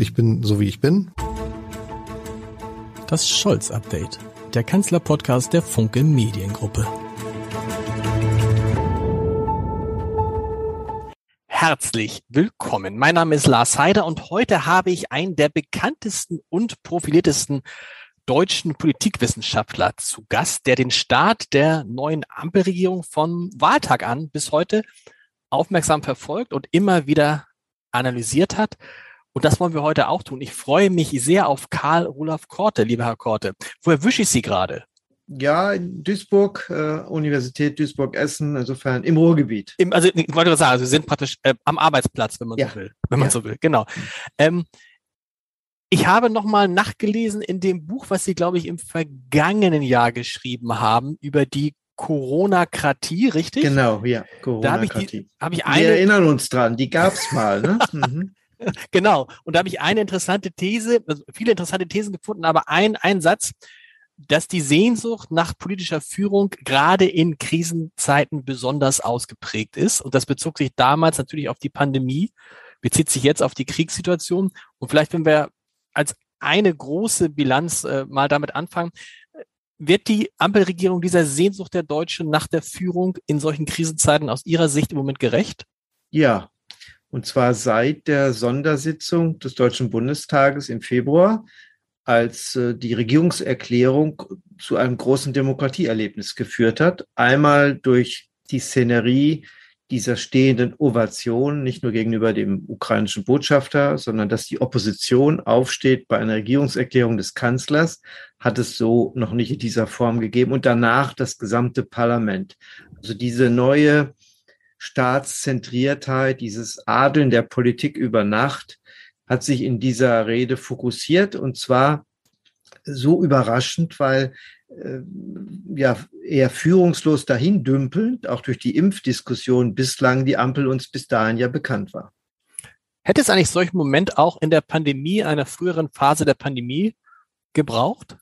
Ich bin so wie ich bin. Das Scholz-Update, der Kanzler-Podcast der Funke Mediengruppe. Herzlich willkommen. Mein Name ist Lars Heider und heute habe ich einen der bekanntesten und profiliertesten deutschen Politikwissenschaftler zu Gast, der den Start der neuen Ampelregierung von Wahltag an bis heute aufmerksam verfolgt und immer wieder analysiert hat. Und das wollen wir heute auch tun. Ich freue mich sehr auf Karl Rudolf Korte, lieber Herr Korte. Wo erwische ich Sie gerade? Ja, in Duisburg, äh, Universität Duisburg-Essen, insofern im Ruhrgebiet. Im, also ich wollte sagen, also Sie sind praktisch äh, am Arbeitsplatz, wenn man ja. so will. Wenn man ja. so will, genau. Ähm, ich habe nochmal nachgelesen in dem Buch, was Sie, glaube ich, im vergangenen Jahr geschrieben haben, über die Corona-Kratie, richtig? Genau, ja. Corona-Kratie. Hab ich, hab ich eine, Wir erinnern uns dran, die gab's mal. Ne? mhm. genau. Und da habe ich eine interessante These, also viele interessante Thesen gefunden, aber ein, ein Satz, dass die Sehnsucht nach politischer Führung gerade in Krisenzeiten besonders ausgeprägt ist. Und das bezog sich damals natürlich auf die Pandemie, bezieht sich jetzt auf die Kriegssituation. Und vielleicht, wenn wir als eine große Bilanz äh, mal damit anfangen, wird die Ampelregierung dieser Sehnsucht der Deutschen nach der Führung in solchen Krisenzeiten aus Ihrer Sicht im Moment gerecht? Ja, und zwar seit der Sondersitzung des Deutschen Bundestages im Februar, als äh, die Regierungserklärung zu einem großen Demokratieerlebnis geführt hat. Einmal durch die Szenerie dieser stehenden Ovation, nicht nur gegenüber dem ukrainischen Botschafter, sondern dass die Opposition aufsteht bei einer Regierungserklärung des Kanzlers, hat es so noch nicht in dieser Form gegeben. Und danach das gesamte Parlament. Also diese neue Staatszentriertheit, dieses Adeln der Politik über Nacht hat sich in dieser Rede fokussiert und zwar so überraschend, weil äh, ja eher führungslos dahin dümpelnd, auch durch die Impfdiskussion bislang die Ampel uns bis dahin ja bekannt war. Hätte es eigentlich solchen Moment auch in der Pandemie, einer früheren Phase der Pandemie gebraucht?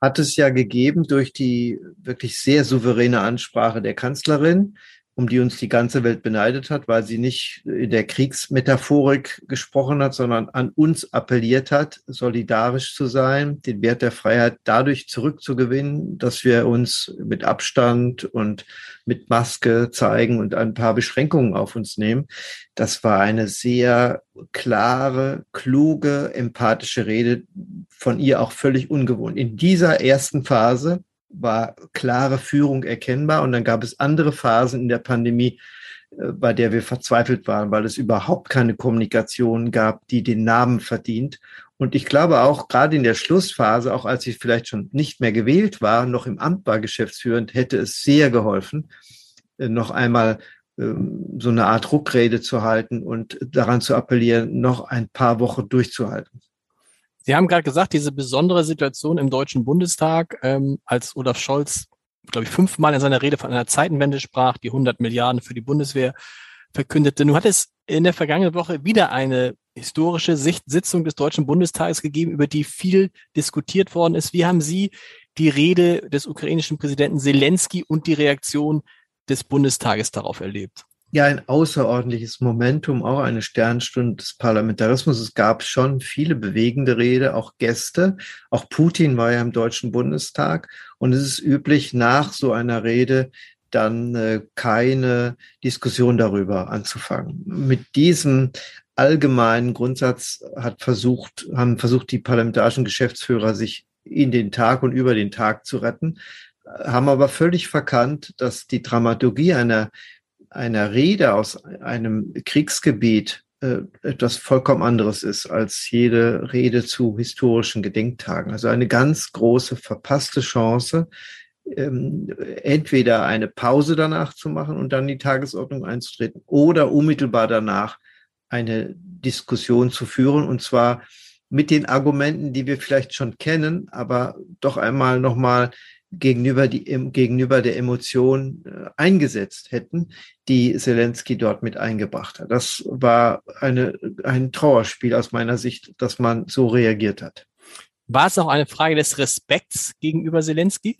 Hat es ja gegeben durch die wirklich sehr souveräne Ansprache der Kanzlerin, um die uns die ganze Welt beneidet hat, weil sie nicht in der Kriegsmetaphorik gesprochen hat, sondern an uns appelliert hat, solidarisch zu sein, den Wert der Freiheit dadurch zurückzugewinnen, dass wir uns mit Abstand und mit Maske zeigen und ein paar Beschränkungen auf uns nehmen. Das war eine sehr klare, kluge, empathische Rede, von ihr auch völlig ungewohnt. In dieser ersten Phase war klare Führung erkennbar und dann gab es andere Phasen in der Pandemie, äh, bei der wir verzweifelt waren, weil es überhaupt keine Kommunikation gab, die den Namen verdient. Und ich glaube auch gerade in der Schlussphase, auch als ich vielleicht schon nicht mehr gewählt war, noch im Amt war geschäftsführend, hätte es sehr geholfen, äh, noch einmal ähm, so eine Art Druckrede zu halten und daran zu appellieren, noch ein paar Wochen durchzuhalten. Sie haben gerade gesagt, diese besondere Situation im Deutschen Bundestag, ähm, als Olaf Scholz, glaube ich, fünfmal in seiner Rede von einer Zeitenwende sprach, die 100 Milliarden für die Bundeswehr verkündete. Nun hat es in der vergangenen Woche wieder eine historische Sicht Sitzung des Deutschen Bundestages gegeben, über die viel diskutiert worden ist. Wie haben Sie die Rede des ukrainischen Präsidenten Zelensky und die Reaktion des Bundestages darauf erlebt? Ja ein außerordentliches Momentum, auch eine Sternstunde des Parlamentarismus. Es gab schon viele bewegende Rede, auch Gäste. Auch Putin war ja im Deutschen Bundestag. Und es ist üblich, nach so einer Rede dann äh, keine Diskussion darüber anzufangen. Mit diesem allgemeinen Grundsatz hat versucht, haben versucht die parlamentarischen Geschäftsführer sich in den Tag und über den Tag zu retten, haben aber völlig verkannt, dass die Dramaturgie einer einer Rede aus einem Kriegsgebiet äh, etwas vollkommen anderes ist als jede Rede zu historischen Gedenktagen. Also eine ganz große verpasste Chance, ähm, entweder eine Pause danach zu machen und dann die Tagesordnung einzutreten oder unmittelbar danach eine Diskussion zu führen und zwar mit den Argumenten, die wir vielleicht schon kennen, aber doch einmal nochmal gegenüber, die, gegenüber der Emotion äh, eingesetzt hätten, die Zelensky dort mit eingebracht hat. Das war eine, ein Trauerspiel aus meiner Sicht, dass man so reagiert hat. War es auch eine Frage des Respekts gegenüber Zelensky?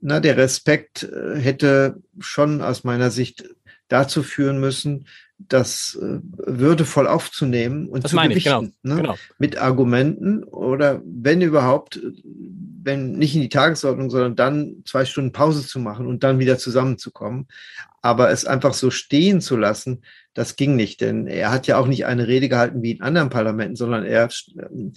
Na, der Respekt äh, hätte schon aus meiner Sicht dazu führen müssen, das äh, würdevoll aufzunehmen und das zu meine ich, genau, ne? genau. mit Argumenten oder wenn überhaupt, wenn nicht in die Tagesordnung, sondern dann zwei Stunden Pause zu machen und dann wieder zusammenzukommen. Aber es einfach so stehen zu lassen, das ging nicht, denn er hat ja auch nicht eine Rede gehalten wie in anderen Parlamenten, sondern er ähm,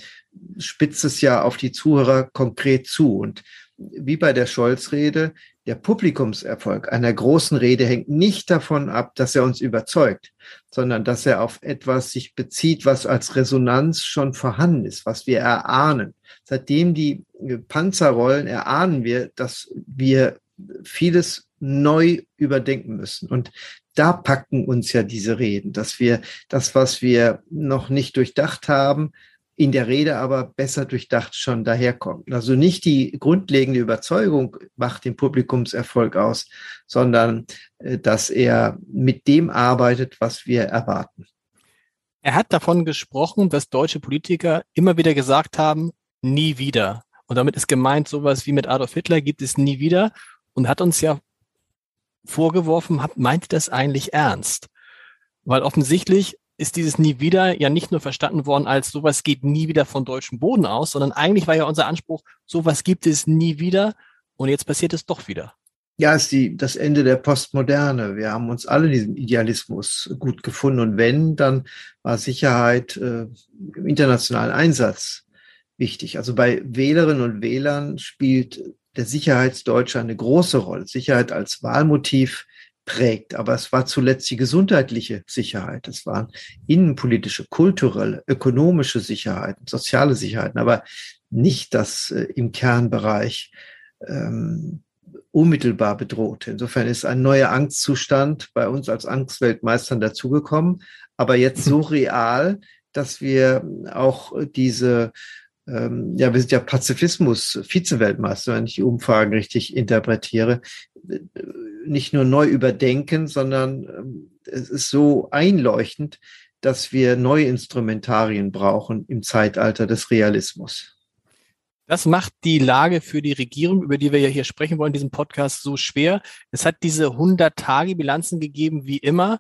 spitzt es ja auf die Zuhörer konkret zu. Und wie bei der Scholz-Rede, der Publikumserfolg einer großen Rede hängt nicht davon ab, dass er uns überzeugt, sondern dass er auf etwas sich bezieht, was als Resonanz schon vorhanden ist, was wir erahnen. Seitdem die Panzer rollen, erahnen wir, dass wir vieles neu überdenken müssen. Und da packen uns ja diese Reden, dass wir das, was wir noch nicht durchdacht haben, in der Rede aber besser durchdacht schon daherkommt. Also nicht die grundlegende Überzeugung macht den Publikumserfolg aus, sondern äh, dass er mit dem arbeitet, was wir erwarten. Er hat davon gesprochen, dass deutsche Politiker immer wieder gesagt haben, nie wieder. Und damit ist gemeint, sowas wie mit Adolf Hitler gibt es nie wieder und hat uns ja vorgeworfen, meint das eigentlich ernst? Weil offensichtlich ist dieses nie wieder ja nicht nur verstanden worden als sowas geht nie wieder von deutschem Boden aus, sondern eigentlich war ja unser Anspruch, sowas gibt es nie wieder und jetzt passiert es doch wieder. Ja, ist die, das Ende der Postmoderne. Wir haben uns alle in diesem Idealismus gut gefunden und wenn, dann war Sicherheit äh, im internationalen Einsatz wichtig. Also bei Wählerinnen und Wählern spielt der Sicherheitsdeutsche eine große Rolle. Sicherheit als Wahlmotiv prägt. Aber es war zuletzt die gesundheitliche Sicherheit. Es waren innenpolitische, kulturelle, ökonomische Sicherheiten, soziale Sicherheiten, aber nicht das äh, im Kernbereich ähm, unmittelbar bedrohte. Insofern ist ein neuer Angstzustand bei uns als Angstweltmeistern dazugekommen, aber jetzt so real, dass wir auch diese ähm, ja, wir sind ja Pazifismus, Vize-Weltmeister, wenn ich die Umfragen richtig interpretiere, nicht nur neu überdenken, sondern ähm, es ist so einleuchtend, dass wir neue Instrumentarien brauchen im Zeitalter des Realismus. Das macht die Lage für die Regierung, über die wir ja hier sprechen wollen, in diesem Podcast so schwer. Es hat diese 100-Tage-Bilanzen gegeben, wie immer.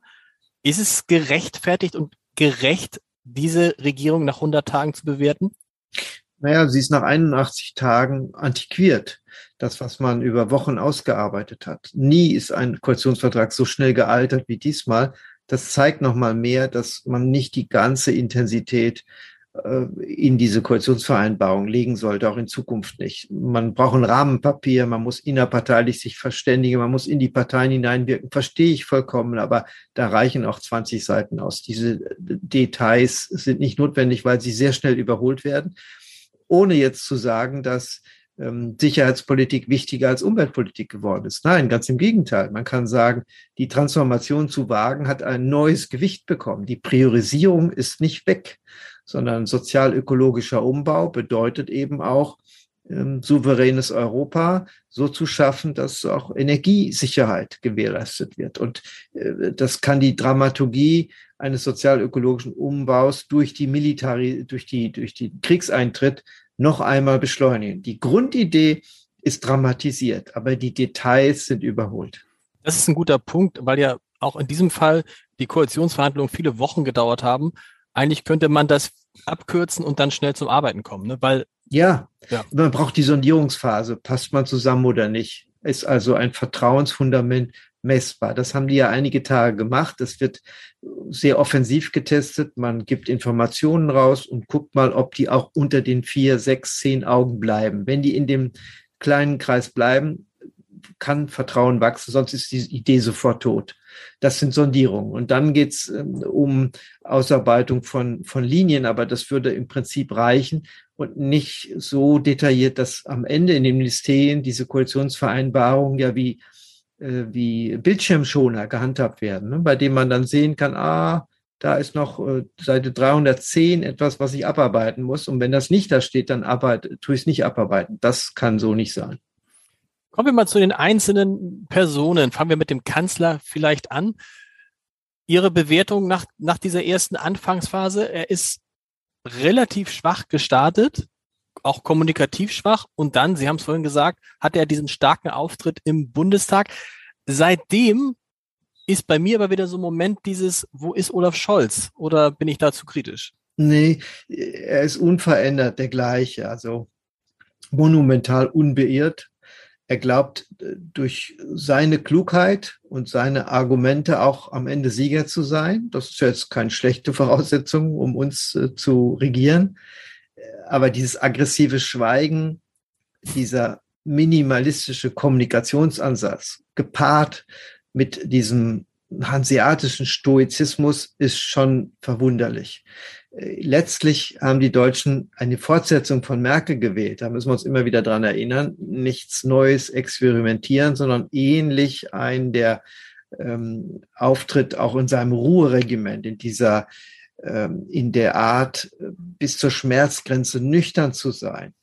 Ist es gerechtfertigt und gerecht, diese Regierung nach 100 Tagen zu bewerten? Naja, sie ist nach 81 Tagen antiquiert. Das, was man über Wochen ausgearbeitet hat. Nie ist ein Koalitionsvertrag so schnell gealtert wie diesmal. Das zeigt nochmal mehr, dass man nicht die ganze Intensität äh, in diese Koalitionsvereinbarung legen sollte, auch in Zukunft nicht. Man braucht ein Rahmenpapier, man muss innerparteilich sich verständigen, man muss in die Parteien hineinwirken, verstehe ich vollkommen, aber da reichen auch 20 Seiten aus. Diese Details sind nicht notwendig, weil sie sehr schnell überholt werden ohne jetzt zu sagen, dass ähm, Sicherheitspolitik wichtiger als Umweltpolitik geworden ist. Nein, ganz im Gegenteil. Man kann sagen, die Transformation zu wagen hat ein neues Gewicht bekommen. Die Priorisierung ist nicht weg, sondern sozial-ökologischer Umbau bedeutet eben auch, ähm, souveränes Europa so zu schaffen, dass auch Energiesicherheit gewährleistet wird. Und äh, das kann die Dramaturgie eines sozial-ökologischen Umbaus durch die Militari, durch die, durch die Kriegseintritt noch einmal beschleunigen. Die Grundidee ist dramatisiert, aber die Details sind überholt. Das ist ein guter Punkt, weil ja auch in diesem Fall die Koalitionsverhandlungen viele Wochen gedauert haben. Eigentlich könnte man das abkürzen und dann schnell zum Arbeiten kommen, ne? weil ja, ja, man braucht die Sondierungsphase. Passt man zusammen oder nicht? Ist also ein Vertrauensfundament messbar. Das haben die ja einige Tage gemacht. Das wird sehr offensiv getestet. Man gibt Informationen raus und guckt mal, ob die auch unter den vier, sechs, zehn Augen bleiben. Wenn die in dem kleinen Kreis bleiben, kann Vertrauen wachsen, sonst ist die Idee sofort tot. Das sind Sondierungen. Und dann geht's ähm, um Ausarbeitung von, von Linien, aber das würde im Prinzip reichen und nicht so detailliert, dass am Ende in den Ministerien diese Koalitionsvereinbarungen ja wie wie Bildschirmschoner gehandhabt werden, ne? bei dem man dann sehen kann, ah, da ist noch äh, Seite 310 etwas, was ich abarbeiten muss. Und wenn das nicht da steht, dann arbeite, tue ich es nicht abarbeiten. Das kann so nicht sein. Kommen wir mal zu den einzelnen Personen. Fangen wir mit dem Kanzler vielleicht an. Ihre Bewertung nach, nach dieser ersten Anfangsphase. Er ist relativ schwach gestartet auch kommunikativ schwach. Und dann, Sie haben es vorhin gesagt, hat er diesen starken Auftritt im Bundestag. Seitdem ist bei mir aber wieder so ein Moment dieses, wo ist Olaf Scholz? Oder bin ich da zu kritisch? Nee, er ist unverändert der gleiche, also monumental unbeirrt. Er glaubt, durch seine Klugheit und seine Argumente auch am Ende Sieger zu sein. Das ist jetzt keine schlechte Voraussetzung, um uns äh, zu regieren. Aber dieses aggressive Schweigen, dieser minimalistische Kommunikationsansatz, gepaart mit diesem hanseatischen Stoizismus, ist schon verwunderlich. Letztlich haben die Deutschen eine Fortsetzung von Merkel gewählt. Da müssen wir uns immer wieder dran erinnern. Nichts Neues experimentieren, sondern ähnlich ein der ähm, Auftritt auch in seinem Ruheregiment, in dieser, in der Art, bis zur Schmerzgrenze nüchtern zu sein,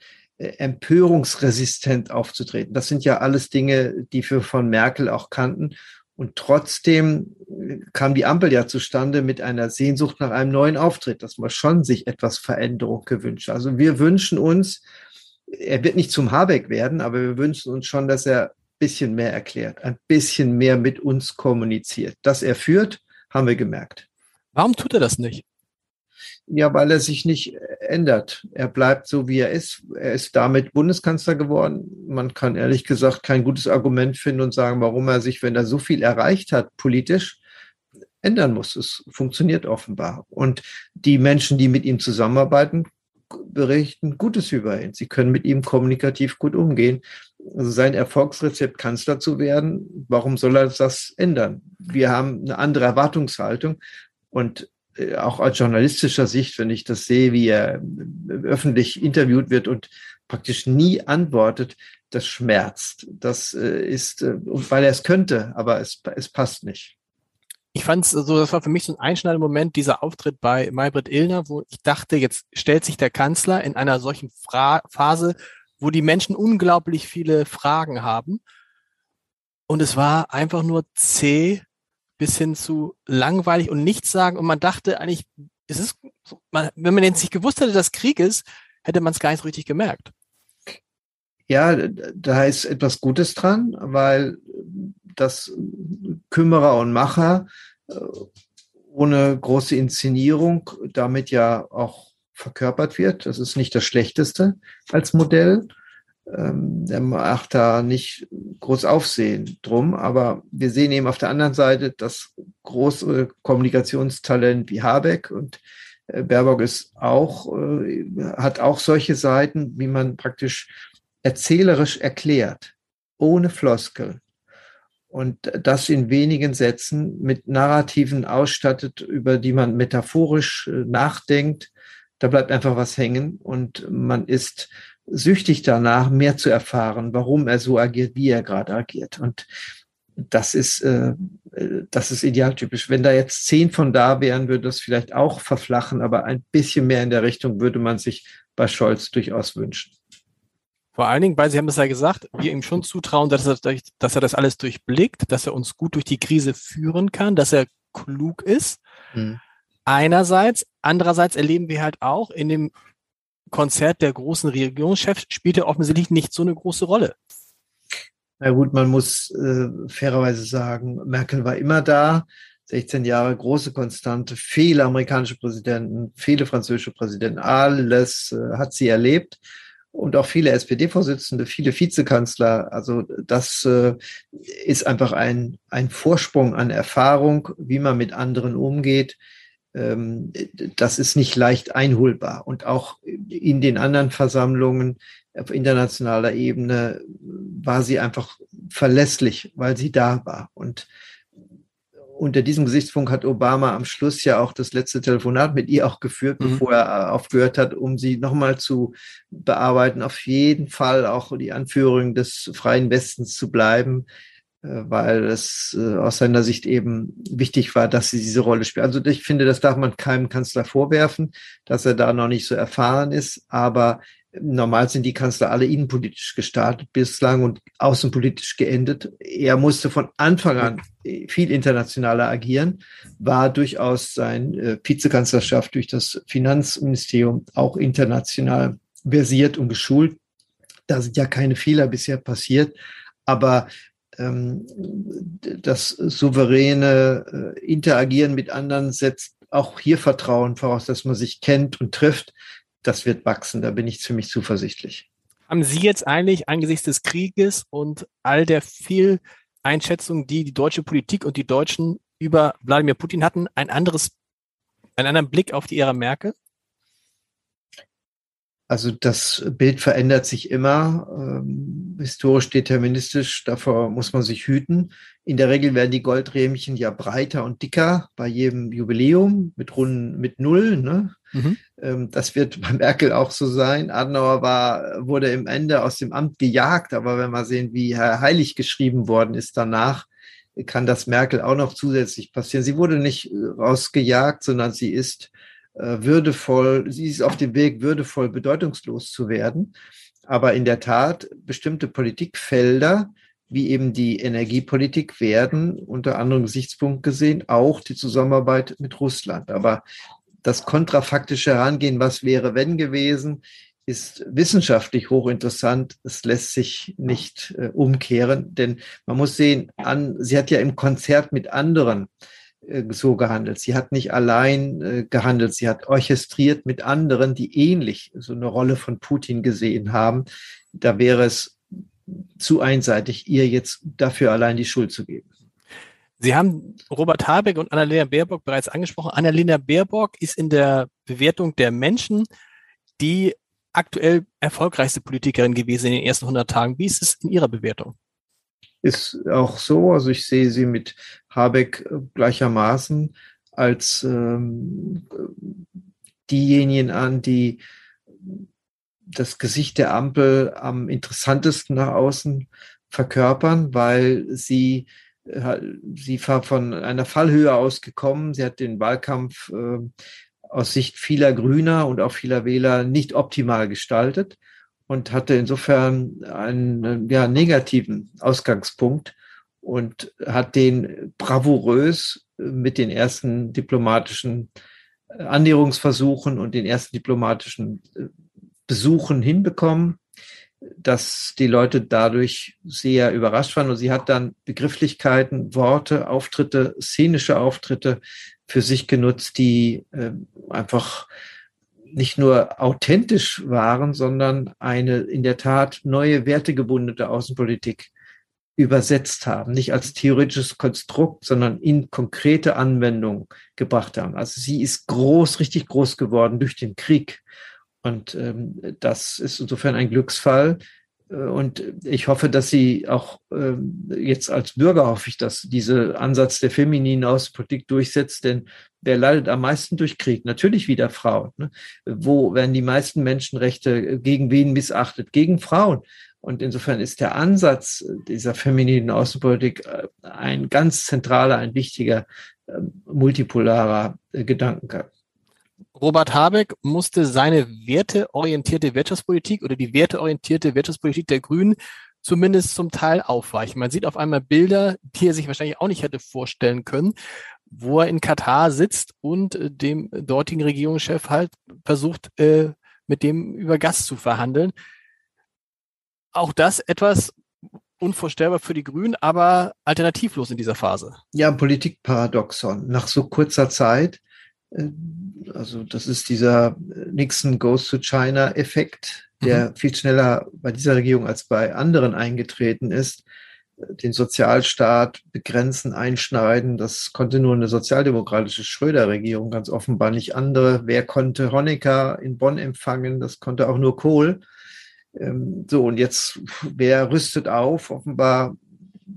äh, empörungsresistent aufzutreten. Das sind ja alles Dinge, die wir von Merkel auch kannten. Und trotzdem äh, kam die Ampel ja zustande mit einer Sehnsucht nach einem neuen Auftritt, dass man schon sich etwas Veränderung gewünscht. Also wir wünschen uns, er wird nicht zum Habeck werden, aber wir wünschen uns schon, dass er ein bisschen mehr erklärt, ein bisschen mehr mit uns kommuniziert. Dass er führt, haben wir gemerkt. Warum tut er das nicht? Ja, weil er sich nicht ändert. Er bleibt so, wie er ist. Er ist damit Bundeskanzler geworden. Man kann ehrlich gesagt kein gutes Argument finden und sagen, warum er sich, wenn er so viel erreicht hat, politisch, ändern muss. Es funktioniert offenbar. Und die Menschen, die mit ihm zusammenarbeiten, berichten Gutes über ihn. Sie können mit ihm kommunikativ gut umgehen. Also sein Erfolgsrezept, Kanzler zu werden, warum soll er das ändern? Wir haben eine andere Erwartungshaltung und äh, auch aus journalistischer Sicht, wenn ich das sehe, wie er öffentlich interviewt wird und praktisch nie antwortet, das schmerzt. Das äh, ist, äh, weil er es könnte, aber es, es passt nicht. Ich fand es so, das war für mich so ein einschneidender Moment, dieser Auftritt bei Maybrit Illner, wo ich dachte, jetzt stellt sich der Kanzler in einer solchen Fra Phase, wo die Menschen unglaublich viele Fragen haben. Und es war einfach nur zäh, bis hin zu langweilig und nichts sagen. Und man dachte eigentlich, es ist, man, wenn man jetzt nicht gewusst hätte, dass Krieg ist, hätte man es gar nicht so richtig gemerkt. Ja, da ist etwas Gutes dran, weil das Kümmerer und Macher äh, ohne große Inszenierung damit ja auch verkörpert wird. Das ist nicht das Schlechteste als Modell. Ähm, der macht da nicht groß Aufsehen drum, aber wir sehen eben auf der anderen Seite das große Kommunikationstalent wie Habeck und äh, Baerbock ist auch, äh, hat auch solche Seiten, wie man praktisch erzählerisch erklärt, ohne Floskel. Und das in wenigen Sätzen mit Narrativen ausstattet, über die man metaphorisch äh, nachdenkt. Da bleibt einfach was hängen und man ist süchtig danach, mehr zu erfahren, warum er so agiert, wie er gerade agiert. Und das ist, äh, das ist idealtypisch. Wenn da jetzt zehn von da wären, würde das vielleicht auch verflachen, aber ein bisschen mehr in der Richtung würde man sich bei Scholz durchaus wünschen. Vor allen Dingen, weil Sie haben es ja gesagt, wir ihm schon zutrauen, dass er, dass er das alles durchblickt, dass er uns gut durch die Krise führen kann, dass er klug ist. Hm. Einerseits, andererseits erleben wir halt auch in dem Konzert der großen Regierungschefs spielt er offensichtlich nicht so eine große Rolle. Na gut, man muss äh, fairerweise sagen, Merkel war immer da, 16 Jahre große Konstante, viele amerikanische Präsidenten, viele französische Präsidenten, alles äh, hat sie erlebt und auch viele SPD-Vorsitzende, viele Vizekanzler. Also das äh, ist einfach ein, ein Vorsprung an Erfahrung, wie man mit anderen umgeht. Ähm, das ist nicht leicht einholbar. Und auch in den anderen Versammlungen auf internationaler Ebene war sie einfach verlässlich, weil sie da war. Und unter diesem Gesichtspunkt hat Obama am Schluss ja auch das letzte Telefonat mit ihr auch geführt, mhm. bevor er aufgehört hat, um sie nochmal zu bearbeiten. Auf jeden Fall auch die Anführung des freien Westens zu bleiben. Äh, weil es äh, aus seiner Sicht eben wichtig war, dass sie diese Rolle spielt. Also ich finde, das darf man keinem Kanzler vorwerfen, dass er da noch nicht so erfahren ist, aber normal sind die Kanzler alle innenpolitisch gestartet bislang und außenpolitisch geendet. Er musste von Anfang an viel internationaler agieren, war durchaus sein äh, Vizekanzlerschaft durch das Finanzministerium auch international versiert und geschult. Da sind ja keine Fehler bisher passiert. Aber das souveräne äh, Interagieren mit anderen setzt auch hier Vertrauen voraus, dass man sich kennt und trifft. Das wird wachsen, da bin ich ziemlich zuversichtlich. Haben Sie jetzt eigentlich angesichts des Krieges und all der viel Einschätzung, die die deutsche Politik und die Deutschen über Wladimir Putin hatten, ein anderes, einen anderen Blick auf die Ära Merkel? Also das Bild verändert sich immer, ähm, historisch deterministisch, davor muss man sich hüten. In der Regel werden die Goldrähmchen ja breiter und dicker bei jedem Jubiläum mit Runden mit Null. Ne? Mhm. Ähm, das wird bei Merkel auch so sein. Adenauer war, wurde im Ende aus dem Amt gejagt, aber wenn wir sehen, wie Herr Heilig geschrieben worden ist danach, kann das Merkel auch noch zusätzlich passieren. Sie wurde nicht rausgejagt, sondern sie ist äh, würdevoll, sie ist auf dem Weg, würdevoll bedeutungslos zu werden. Aber in der Tat, bestimmte Politikfelder, wie eben die Energiepolitik, werden unter anderem Gesichtspunkt gesehen, auch die Zusammenarbeit mit Russland. Aber das kontrafaktische Herangehen, was wäre, wenn gewesen, ist wissenschaftlich hochinteressant. Es lässt sich nicht äh, umkehren, denn man muss sehen, an, sie hat ja im Konzert mit anderen äh, so gehandelt. Sie hat nicht allein äh, gehandelt, sie hat orchestriert mit anderen, die ähnlich so eine Rolle von Putin gesehen haben. Da wäre es zu einseitig, ihr jetzt dafür allein die Schuld zu geben. Sie haben Robert Habeck und Annalena Baerbock bereits angesprochen. Annalena Baerbock ist in der Bewertung der Menschen die aktuell erfolgreichste Politikerin gewesen in den ersten 100 Tagen. Wie ist es in Ihrer Bewertung? Ist auch so. Also ich sehe sie mit Habeck gleichermaßen als ähm, diejenigen an, die das Gesicht der Ampel am interessantesten nach außen verkörpern, weil sie äh, sie war von einer Fallhöhe ausgekommen. Sie hat den Wahlkampf äh, aus Sicht vieler Grüner und auch vieler Wähler nicht optimal gestaltet und hatte insofern einen ja, negativen Ausgangspunkt und hat den bravourös mit den ersten diplomatischen äh, Annäherungsversuchen und den ersten diplomatischen äh, Besuchen hinbekommen, dass die Leute dadurch sehr überrascht waren. Und sie hat dann Begrifflichkeiten, Worte, Auftritte, szenische Auftritte für sich genutzt, die äh, einfach nicht nur authentisch waren, sondern eine in der Tat neue wertegebundene Außenpolitik übersetzt haben, nicht als theoretisches Konstrukt, sondern in konkrete Anwendung gebracht haben. Also sie ist groß, richtig groß geworden durch den Krieg. Und ähm, das ist insofern ein Glücksfall, und ich hoffe, dass sie auch ähm, jetzt als Bürger hoffe ich, dass dieser Ansatz der femininen Außenpolitik durchsetzt, denn wer leidet am meisten durch Krieg? Natürlich wieder Frauen. Ne? Wo werden die meisten Menschenrechte äh, gegen wen missachtet? Gegen Frauen. Und insofern ist der Ansatz dieser femininen Außenpolitik äh, ein ganz zentraler, ein wichtiger, ähm, multipolarer Gedankengang. Robert Habeck musste seine werteorientierte Wirtschaftspolitik oder die werteorientierte Wirtschaftspolitik der Grünen zumindest zum Teil aufweichen. Man sieht auf einmal Bilder, die er sich wahrscheinlich auch nicht hätte vorstellen können, wo er in Katar sitzt und äh, dem dortigen Regierungschef halt versucht, äh, mit dem über Gas zu verhandeln. Auch das etwas unvorstellbar für die Grünen, aber alternativlos in dieser Phase. Ja, Politikparadoxon. Nach so kurzer Zeit also das ist dieser Nixon Goes to China Effekt, der mhm. viel schneller bei dieser Regierung als bei anderen eingetreten ist. Den Sozialstaat begrenzen, einschneiden, das konnte nur eine sozialdemokratische Schröder-Regierung, ganz offenbar nicht andere. Wer konnte Honecker in Bonn empfangen? Das konnte auch nur Kohl. Ähm, so, und jetzt, wer rüstet auf? Offenbar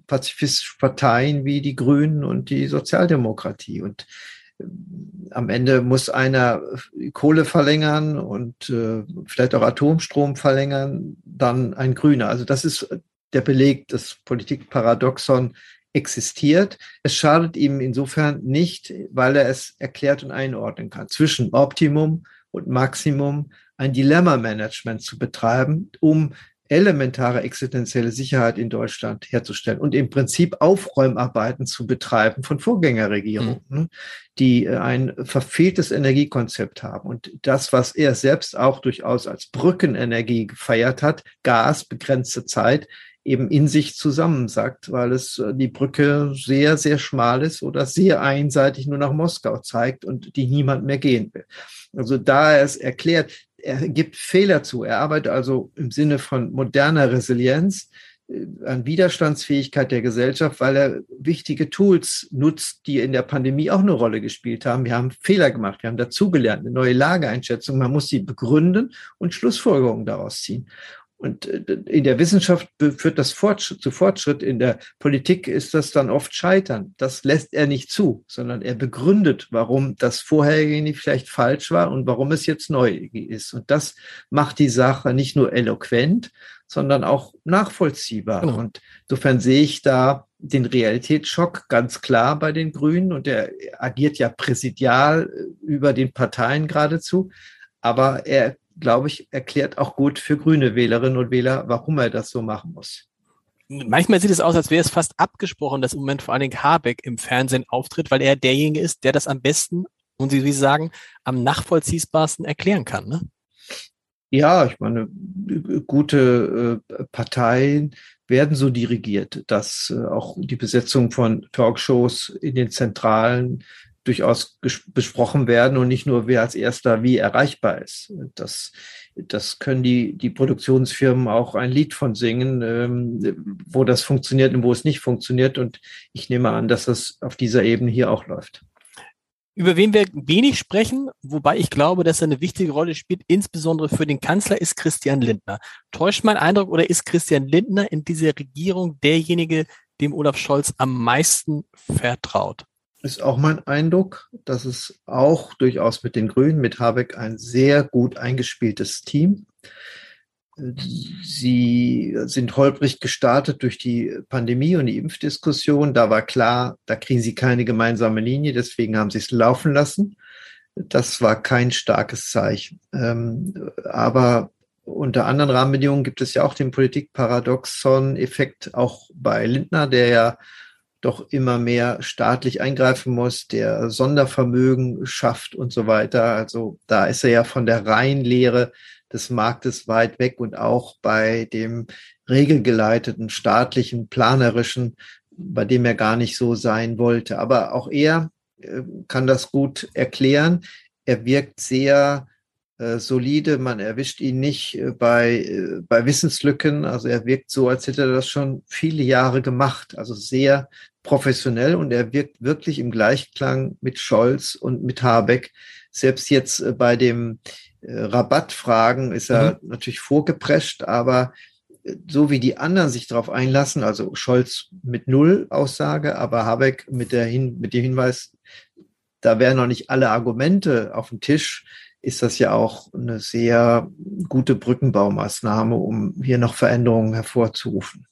pazifistische Parteien wie die Grünen und die Sozialdemokratie. Und am Ende muss einer Kohle verlängern und äh, vielleicht auch Atomstrom verlängern, dann ein Grüner. Also das ist der Beleg, dass Politikparadoxon existiert. Es schadet ihm insofern nicht, weil er es erklärt und einordnen kann. Zwischen Optimum und Maximum ein Dilemma-Management zu betreiben, um elementare existenzielle Sicherheit in Deutschland herzustellen und im Prinzip Aufräumarbeiten zu betreiben von Vorgängerregierungen, mhm. die äh, ein verfehltes Energiekonzept haben. Und das, was er selbst auch durchaus als Brückenenergie gefeiert hat, Gas, begrenzte Zeit, eben in sich zusammensackt, weil es äh, die Brücke sehr, sehr schmal ist oder sehr einseitig nur nach Moskau zeigt und die niemand mehr gehen will. Also da er es erklärt, er gibt Fehler zu. Er arbeitet also im Sinne von moderner Resilienz äh, an Widerstandsfähigkeit der Gesellschaft, weil er wichtige Tools nutzt, die in der Pandemie auch eine Rolle gespielt haben. Wir haben Fehler gemacht, wir haben dazugelernt, eine neue Lageeinschätzung. Man muss sie begründen und Schlussfolgerungen daraus ziehen. Und äh, in der Wissenschaft führt das Fortschritt, zu Fortschritt. In der Politik ist das dann oft Scheitern. Das lässt er nicht zu, sondern er begründet, warum das vorherige vielleicht falsch war und warum es jetzt neu ist. Und das macht die Sache nicht nur eloquent, sondern auch nachvollziehbar. Genau. Und insofern sehe ich da den Realitätsschock ganz klar bei den Grünen und er agiert ja präsidial äh, über den Parteien geradezu. Aber er glaube ich, erklärt auch gut für grüne Wählerinnen und Wähler, warum er das so machen muss. Manchmal sieht es aus, als wäre es fast abgesprochen, dass im Moment vor allen Dingen Habeck im Fernsehen auftritt, weil er derjenige ist, der das am besten und Sie, wie Sie sagen, am nachvollziehbarsten erklären kann. Ne? Ja, ich meine, gute äh, Parteien werden so dirigiert, dass äh, auch die Besetzung von Talkshows in den zentralen durchaus besprochen werden und nicht nur wer als erster wie erreichbar ist. Das, das können die, die Produktionsfirmen auch ein Lied von singen, ähm, wo das funktioniert und wo es nicht funktioniert. Und ich nehme an, dass das auf dieser Ebene hier auch läuft. Über wen wir wenig sprechen, wobei ich glaube, dass er eine wichtige Rolle spielt, insbesondere für den Kanzler, ist Christian Lindner. Täuscht mein Eindruck oder ist Christian Lindner in dieser Regierung derjenige, dem Olaf Scholz am meisten vertraut? Ist auch mein Eindruck, dass es auch durchaus mit den Grünen, mit Habeck ein sehr gut eingespieltes Team. Sie sind holprig gestartet durch die Pandemie und die Impfdiskussion. Da war klar, da kriegen sie keine gemeinsame Linie, deswegen haben sie es laufen lassen. Das war kein starkes Zeichen. Ähm, aber unter anderen Rahmenbedingungen gibt es ja auch den Politikparadoxon-Effekt auch bei Lindner, der ja doch immer mehr staatlich eingreifen muss, der Sondervermögen schafft und so weiter. Also da ist er ja von der Reihenlehre des Marktes weit weg und auch bei dem regelgeleiteten, staatlichen, planerischen, bei dem er gar nicht so sein wollte. Aber auch er äh, kann das gut erklären. Er wirkt sehr äh, solide, man erwischt ihn nicht äh, bei, äh, bei Wissenslücken. Also er wirkt so, als hätte er das schon viele Jahre gemacht. Also sehr professionell und er wirkt wirklich im Gleichklang mit Scholz und mit Habeck. Selbst jetzt äh, bei dem Rabattfragen ist er mhm. natürlich vorgeprescht, aber so wie die anderen sich darauf einlassen, also Scholz mit Null Aussage, aber Habeck mit, der Hin mit dem Hinweis, da wären noch nicht alle Argumente auf dem Tisch, ist das ja auch eine sehr gute Brückenbaumaßnahme, um hier noch Veränderungen hervorzurufen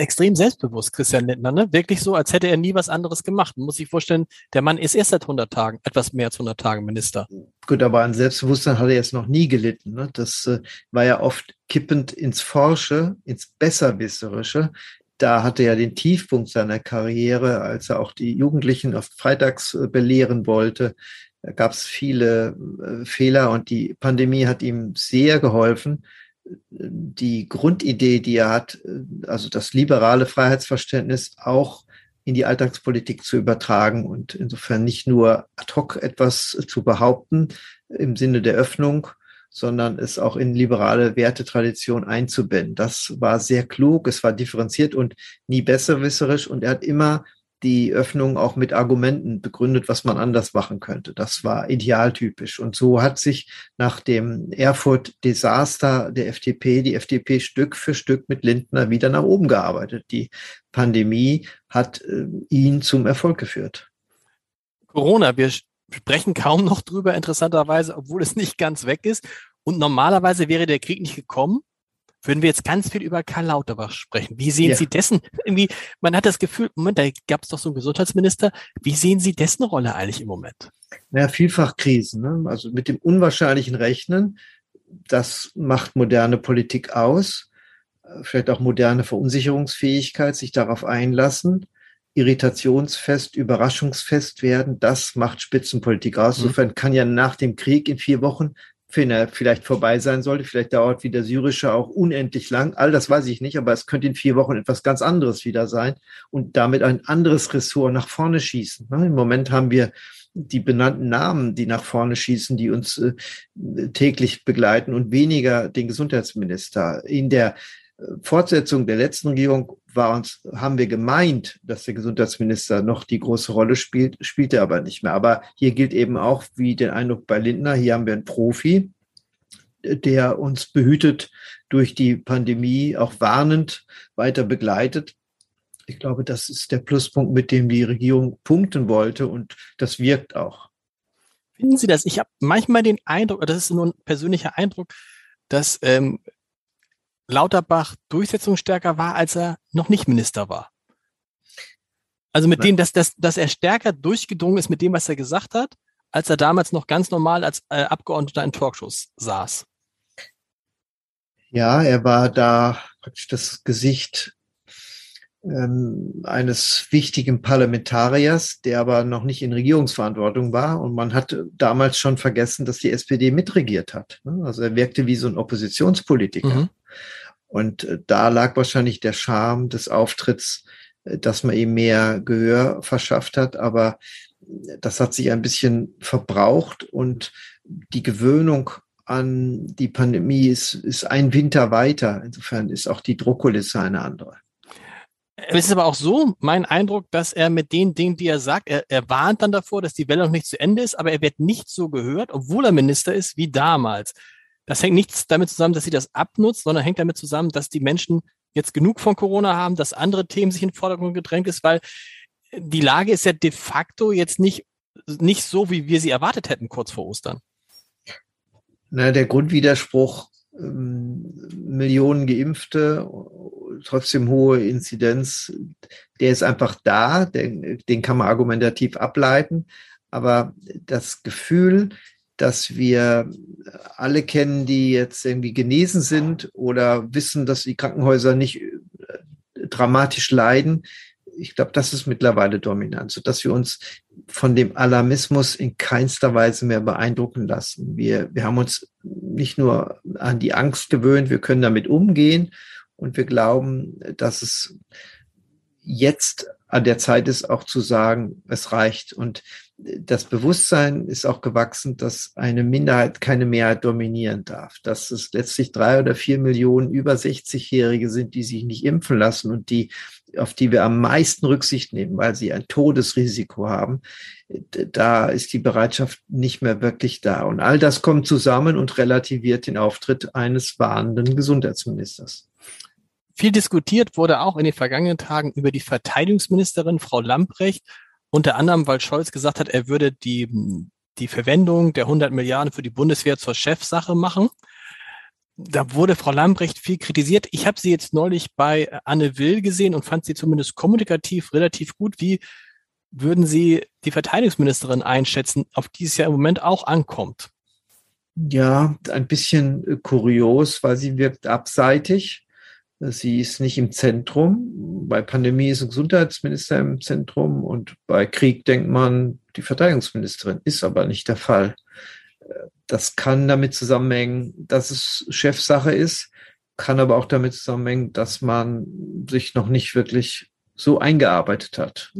extrem selbstbewusst, Christian Lindner, ne? Wirklich so, als hätte er nie was anderes gemacht. Man muss sich vorstellen, der Mann ist erst seit 100 Tagen, etwas mehr als 100 Tagen Minister. Gut, aber an Selbstbewusstsein hat er jetzt noch nie gelitten. Ne? Das äh, war ja oft kippend ins Forsche, ins Besserwisserische. Da hatte er den Tiefpunkt seiner Karriere, als er auch die Jugendlichen oft freitags äh, belehren wollte. Da gab es viele äh, Fehler und die Pandemie hat ihm sehr geholfen die Grundidee, die er hat, also das liberale Freiheitsverständnis auch in die Alltagspolitik zu übertragen und insofern nicht nur ad hoc etwas zu behaupten im Sinne der Öffnung, sondern es auch in liberale Wertetradition einzubinden. Das war sehr klug, es war differenziert und nie besserwisserisch und er hat immer die Öffnung auch mit Argumenten begründet, was man anders machen könnte. Das war idealtypisch. Und so hat sich nach dem Erfurt-Desaster der FDP die FDP Stück für Stück mit Lindner wieder nach oben gearbeitet. Die Pandemie hat äh, ihn zum Erfolg geführt. Corona, wir sprechen kaum noch drüber, interessanterweise, obwohl es nicht ganz weg ist. Und normalerweise wäre der Krieg nicht gekommen, würden wir jetzt ganz viel über Karl Lauterbach sprechen. Wie sehen ja. Sie dessen? Irgendwie, man hat das Gefühl, Moment, da gab es doch so einen Gesundheitsminister. Wie sehen Sie dessen Rolle eigentlich im Moment? Naja, vielfach Krisen. Ne? Also mit dem unwahrscheinlichen Rechnen, das macht moderne Politik aus. Vielleicht auch moderne Verunsicherungsfähigkeit, sich darauf einlassen, irritationsfest, überraschungsfest werden. Das macht Spitzenpolitik aus. Mhm. Insofern kann ja nach dem Krieg in vier Wochen wenn er vielleicht vorbei sein sollte. Vielleicht dauert wie der syrische auch unendlich lang. All das weiß ich nicht, aber es könnte in vier Wochen etwas ganz anderes wieder sein und damit ein anderes Ressort nach vorne schießen. Ne? Im Moment haben wir die benannten Namen, die nach vorne schießen, die uns äh, täglich begleiten und weniger den Gesundheitsminister. In der Fortsetzung der letzten Regierung war uns, haben wir gemeint, dass der Gesundheitsminister noch die große Rolle spielt, spielt er aber nicht mehr. Aber hier gilt eben auch, wie den Eindruck bei Lindner, hier haben wir einen Profi, der uns behütet durch die Pandemie, auch warnend weiter begleitet. Ich glaube, das ist der Pluspunkt, mit dem die Regierung punkten wollte und das wirkt auch. Finden Sie das? Ich habe manchmal den Eindruck, das ist nur ein persönlicher Eindruck, dass ähm, Lauterbach durchsetzungsstärker war, als er noch nicht Minister war. Also mit Nein. dem, dass, dass, dass er stärker durchgedrungen ist mit dem, was er gesagt hat, als er damals noch ganz normal als äh, Abgeordneter in Talkshows saß. Ja, er war da praktisch das Gesicht ähm, eines wichtigen Parlamentariers, der aber noch nicht in Regierungsverantwortung war. Und man hat damals schon vergessen, dass die SPD mitregiert hat. Also er wirkte wie so ein Oppositionspolitiker. Mhm. Und äh, da lag wahrscheinlich der Charme des Auftritts, äh, dass man ihm mehr Gehör verschafft hat. Aber äh, das hat sich ein bisschen verbraucht und die Gewöhnung an die Pandemie ist, ist ein Winter weiter. Insofern ist auch die Druckkulisse eine andere. Es ist aber auch so mein Eindruck, dass er mit den Dingen, die er sagt, er, er warnt dann davor, dass die Welle noch nicht zu Ende ist, aber er wird nicht so gehört, obwohl er Minister ist, wie damals. Das hängt nichts damit zusammen, dass sie das abnutzt, sondern hängt damit zusammen, dass die Menschen jetzt genug von Corona haben, dass andere Themen sich in den Vordergrund gedrängt ist, weil die Lage ist ja de facto jetzt nicht, nicht so, wie wir sie erwartet hätten kurz vor Ostern. Na, der Grundwiderspruch, ähm, Millionen Geimpfte, trotzdem hohe Inzidenz, der ist einfach da, den, den kann man argumentativ ableiten. Aber das Gefühl, dass wir alle kennen, die jetzt irgendwie genesen sind oder wissen, dass die Krankenhäuser nicht äh, dramatisch leiden. Ich glaube, das ist mittlerweile dominant, so dass wir uns von dem Alarmismus in keinster Weise mehr beeindrucken lassen. Wir, wir haben uns nicht nur an die Angst gewöhnt, wir können damit umgehen und wir glauben, dass es jetzt an der Zeit ist, auch zu sagen, es reicht. Und das Bewusstsein ist auch gewachsen, dass eine Minderheit keine Mehrheit dominieren darf. Dass es letztlich drei oder vier Millionen über 60-Jährige sind, die sich nicht impfen lassen und die, auf die wir am meisten Rücksicht nehmen, weil sie ein Todesrisiko haben. Da ist die Bereitschaft nicht mehr wirklich da. Und all das kommt zusammen und relativiert den Auftritt eines warnenden Gesundheitsministers. Viel diskutiert wurde auch in den vergangenen Tagen über die Verteidigungsministerin Frau Lamprecht, unter anderem, weil Scholz gesagt hat, er würde die, die Verwendung der 100 Milliarden für die Bundeswehr zur Chefsache machen. Da wurde Frau Lambrecht viel kritisiert. Ich habe sie jetzt neulich bei Anne Will gesehen und fand sie zumindest kommunikativ relativ gut. Wie würden Sie die Verteidigungsministerin einschätzen, auf die es ja im Moment auch ankommt? Ja, ein bisschen kurios, weil sie wirkt abseitig. Sie ist nicht im Zentrum. Bei Pandemie ist ein Gesundheitsminister im Zentrum und bei Krieg denkt man, die Verteidigungsministerin ist aber nicht der Fall. Das kann damit zusammenhängen, dass es Chefsache ist, kann aber auch damit zusammenhängen, dass man sich noch nicht wirklich so eingearbeitet hat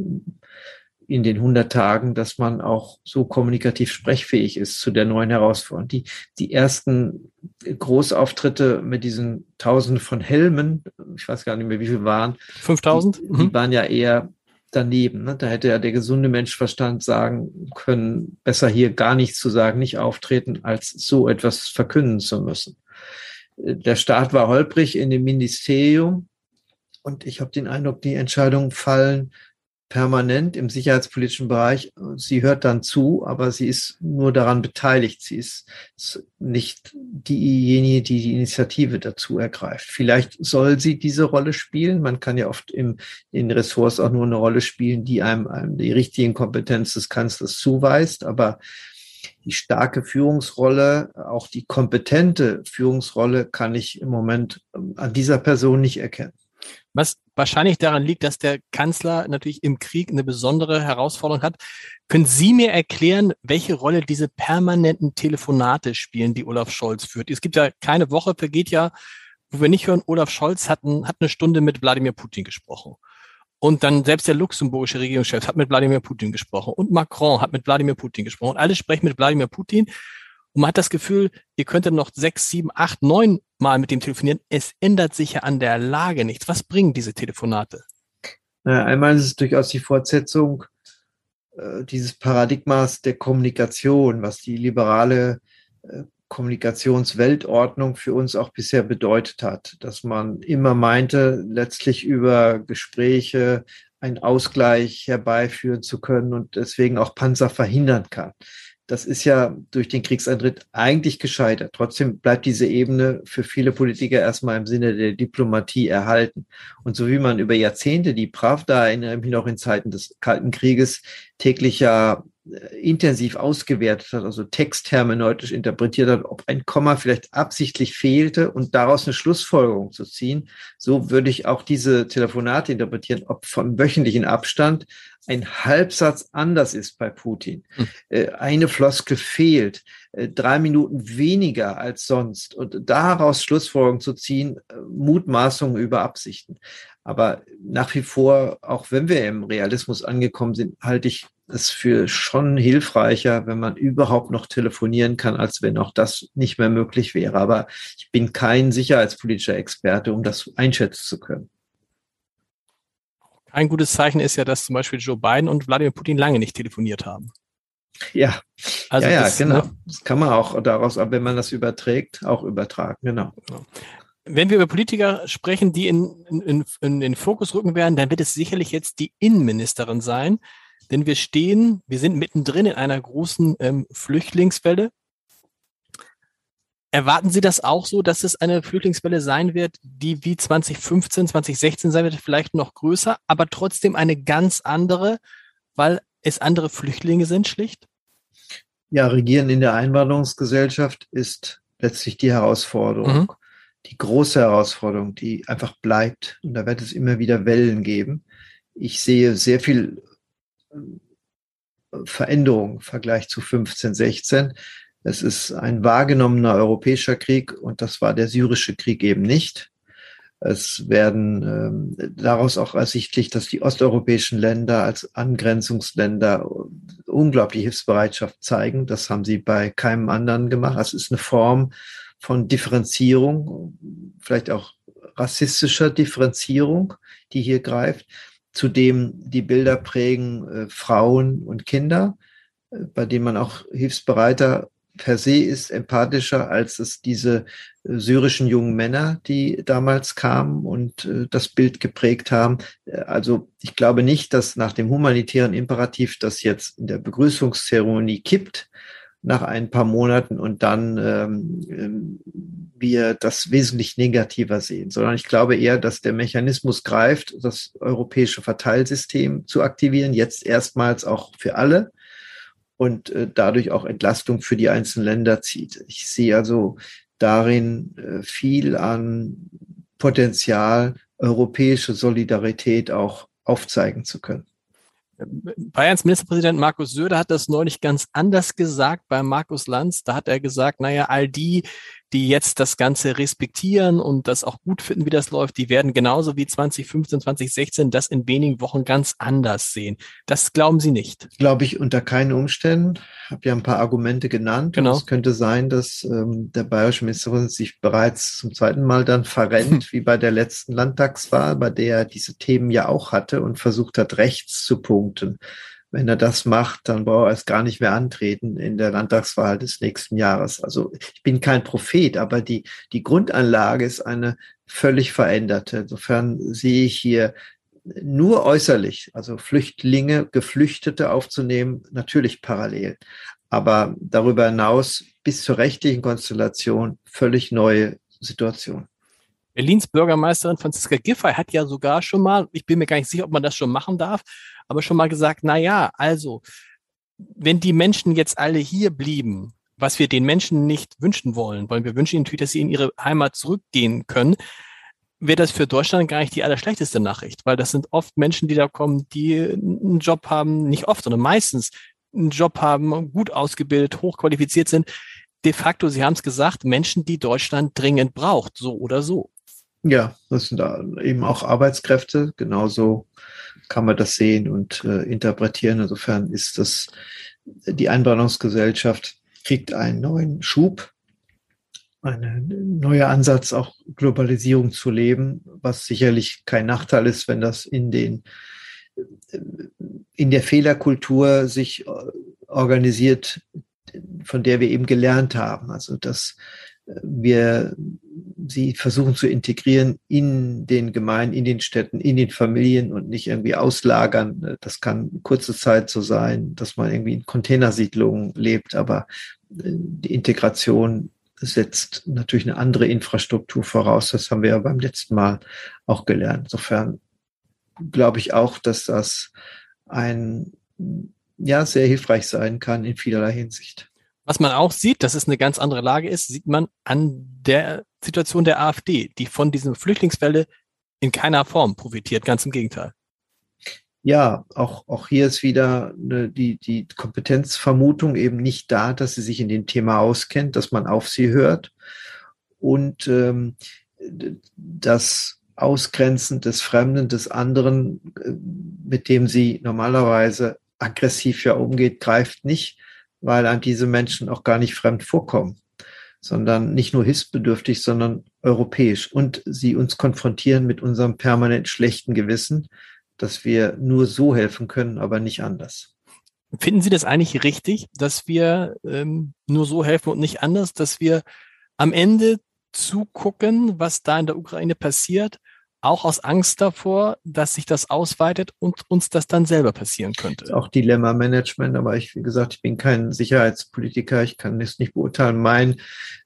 in den 100 Tagen, dass man auch so kommunikativ sprechfähig ist zu der neuen Herausforderung. Die, die ersten Großauftritte mit diesen Tausenden von Helmen, ich weiß gar nicht mehr, wie viel waren. 5000? Die, die mhm. waren ja eher daneben. Ne? Da hätte ja der gesunde Menschverstand sagen können, besser hier gar nichts zu sagen, nicht auftreten, als so etwas verkünden zu müssen. Der Staat war holprig in dem Ministerium und ich habe den Eindruck, die Entscheidungen fallen permanent im sicherheitspolitischen Bereich. Sie hört dann zu, aber sie ist nur daran beteiligt. Sie ist nicht diejenige, die die Initiative dazu ergreift. Vielleicht soll sie diese Rolle spielen. Man kann ja oft im, in Ressorts auch nur eine Rolle spielen, die einem, einem die richtigen Kompetenz des Kanzlers zuweist. Aber die starke Führungsrolle, auch die kompetente Führungsrolle kann ich im Moment an dieser Person nicht erkennen. Was wahrscheinlich daran liegt, dass der Kanzler natürlich im Krieg eine besondere Herausforderung hat. Können Sie mir erklären, welche Rolle diese permanenten Telefonate spielen, die Olaf Scholz führt? Es gibt ja keine Woche, vergeht ja, wo wir nicht hören, Olaf Scholz hat, ein, hat eine Stunde mit Wladimir Putin gesprochen. Und dann selbst der luxemburgische Regierungschef hat mit Wladimir Putin gesprochen und Macron hat mit Wladimir Putin gesprochen und alle sprechen mit Wladimir Putin. Und man hat das Gefühl, ihr könntet noch sechs, sieben, acht, neun Mal mit dem telefonieren. Es ändert sich ja an der Lage nichts. Was bringen diese Telefonate? Einmal ist es durchaus die Fortsetzung äh, dieses Paradigmas der Kommunikation, was die liberale äh, Kommunikationsweltordnung für uns auch bisher bedeutet hat, dass man immer meinte, letztlich über Gespräche einen Ausgleich herbeiführen zu können und deswegen auch Panzer verhindern kann. Das ist ja durch den Kriegseintritt eigentlich gescheitert. Trotzdem bleibt diese Ebene für viele Politiker erstmal im Sinne der Diplomatie erhalten. Und so wie man über Jahrzehnte die Pravda, erinnere mich noch in Zeiten des Kalten Krieges, täglich ja intensiv ausgewertet hat, also texthermeneutisch interpretiert hat, ob ein Komma vielleicht absichtlich fehlte und daraus eine Schlussfolgerung zu ziehen. So würde ich auch diese Telefonate interpretieren, ob vom wöchentlichen Abstand ein Halbsatz anders ist bei Putin. Hm. Äh, eine Floskel fehlt, äh, drei Minuten weniger als sonst und daraus Schlussfolgerungen zu ziehen, Mutmaßungen über Absichten. Aber nach wie vor, auch wenn wir im Realismus angekommen sind, halte ich es für schon hilfreicher, wenn man überhaupt noch telefonieren kann, als wenn auch das nicht mehr möglich wäre. Aber ich bin kein sicherheitspolitischer Experte, um das einschätzen zu können. Ein gutes Zeichen ist ja, dass zum Beispiel Joe Biden und Wladimir Putin lange nicht telefoniert haben. Ja, also ja, ja das, genau. Ne? Das kann man auch daraus, wenn man das überträgt, auch übertragen, genau. genau. Wenn wir über Politiker sprechen, die in, in, in, in den Fokus rücken werden, dann wird es sicherlich jetzt die Innenministerin sein, denn wir stehen, wir sind mittendrin in einer großen ähm, Flüchtlingswelle. Erwarten Sie das auch so, dass es eine Flüchtlingswelle sein wird, die wie 2015, 2016 sein wird, vielleicht noch größer, aber trotzdem eine ganz andere, weil es andere Flüchtlinge sind, schlicht? Ja, Regieren in der Einwanderungsgesellschaft ist letztlich die Herausforderung. Mhm. Die große Herausforderung, die einfach bleibt. Und da wird es immer wieder Wellen geben. Ich sehe sehr viel Veränderung im Vergleich zu 15, 16. Es ist ein wahrgenommener europäischer Krieg und das war der syrische Krieg eben nicht. Es werden ähm, daraus auch ersichtlich, dass die osteuropäischen Länder als Angrenzungsländer unglaubliche Hilfsbereitschaft zeigen. Das haben sie bei keinem anderen gemacht. Es ist eine Form von Differenzierung, vielleicht auch rassistischer Differenzierung, die hier greift. Zudem die Bilder prägen äh, Frauen und Kinder, äh, bei denen man auch hilfsbereiter per se ist, empathischer als es diese äh, syrischen jungen Männer, die damals kamen und äh, das Bild geprägt haben. Äh, also ich glaube nicht, dass nach dem humanitären Imperativ das jetzt in der Begrüßungszeremonie kippt, nach ein paar Monaten und dann ähm, ähm, wir das wesentlich negativer sehen, sondern ich glaube eher, dass der Mechanismus greift, das europäische Verteilsystem zu aktivieren, jetzt erstmals auch für alle und äh, dadurch auch Entlastung für die einzelnen Länder zieht. Ich sehe also darin äh, viel an Potenzial, europäische Solidarität auch aufzeigen zu können. Bayerns Ministerpräsident Markus Söder hat das neulich ganz anders gesagt bei Markus Lanz. Da hat er gesagt, naja, all die, die jetzt das Ganze respektieren und das auch gut finden, wie das läuft, die werden genauso wie 2015, 2016 das in wenigen Wochen ganz anders sehen. Das glauben Sie nicht? Glaube ich unter keinen Umständen. Ich habe ja ein paar Argumente genannt. Genau. Es könnte sein, dass ähm, der bayerische Ministerpräsident sich bereits zum zweiten Mal dann verrennt, wie bei der letzten Landtagswahl, bei der er diese Themen ja auch hatte und versucht hat, rechts zu punkten. Wenn er das macht, dann braucht er es gar nicht mehr antreten in der Landtagswahl des nächsten Jahres. Also ich bin kein Prophet, aber die, die Grundanlage ist eine völlig veränderte. Insofern sehe ich hier nur äußerlich, also Flüchtlinge, Geflüchtete aufzunehmen, natürlich parallel. Aber darüber hinaus bis zur rechtlichen Konstellation völlig neue Situation. Berlins Bürgermeisterin Franziska Giffey hat ja sogar schon mal, ich bin mir gar nicht sicher, ob man das schon machen darf, aber schon mal gesagt, na ja, also, wenn die Menschen jetzt alle hier blieben, was wir den Menschen nicht wünschen wollen, weil wir wünschen ihnen natürlich, dass sie in ihre Heimat zurückgehen können, wäre das für Deutschland gar nicht die allerschlechteste Nachricht, weil das sind oft Menschen, die da kommen, die einen Job haben, nicht oft, sondern meistens einen Job haben, gut ausgebildet, hochqualifiziert sind. De facto, Sie haben es gesagt, Menschen, die Deutschland dringend braucht, so oder so. Ja, das sind eben auch Arbeitskräfte. Genauso kann man das sehen und äh, interpretieren. Insofern ist das, die Einwanderungsgesellschaft kriegt einen neuen Schub ein neuer Ansatz, auch Globalisierung zu leben, was sicherlich kein Nachteil ist, wenn das in den in der Fehlerkultur sich organisiert, von der wir eben gelernt haben. Also dass wir sie versuchen zu integrieren in den Gemeinden, in den Städten, in den Familien und nicht irgendwie auslagern. Das kann kurze Zeit so sein, dass man irgendwie in Containersiedlungen lebt, aber die Integration setzt natürlich eine andere Infrastruktur voraus. Das haben wir ja beim letzten Mal auch gelernt. Insofern glaube ich auch, dass das ein, ja, sehr hilfreich sein kann in vielerlei Hinsicht. Was man auch sieht, dass es eine ganz andere Lage ist, sieht man an der Situation der AfD, die von diesen Flüchtlingswelle in keiner Form profitiert, ganz im Gegenteil. Ja, auch, auch hier ist wieder eine, die, die Kompetenzvermutung eben nicht da, dass sie sich in dem Thema auskennt, dass man auf sie hört. Und ähm, das Ausgrenzen des Fremden, des anderen, äh, mit dem sie normalerweise aggressiv ja umgeht, greift nicht, weil an diese Menschen auch gar nicht fremd vorkommen, sondern nicht nur hilfsbedürftig, sondern europäisch und sie uns konfrontieren mit unserem permanent schlechten Gewissen, dass wir nur so helfen können, aber nicht anders. Finden Sie das eigentlich richtig, dass wir ähm, nur so helfen und nicht anders, dass wir am Ende zugucken, was da in der Ukraine passiert, auch aus Angst davor, dass sich das ausweitet und uns das dann selber passieren könnte. Auch Dilemma-Management, aber ich, wie gesagt, ich bin kein Sicherheitspolitiker, ich kann es nicht beurteilen. Mein,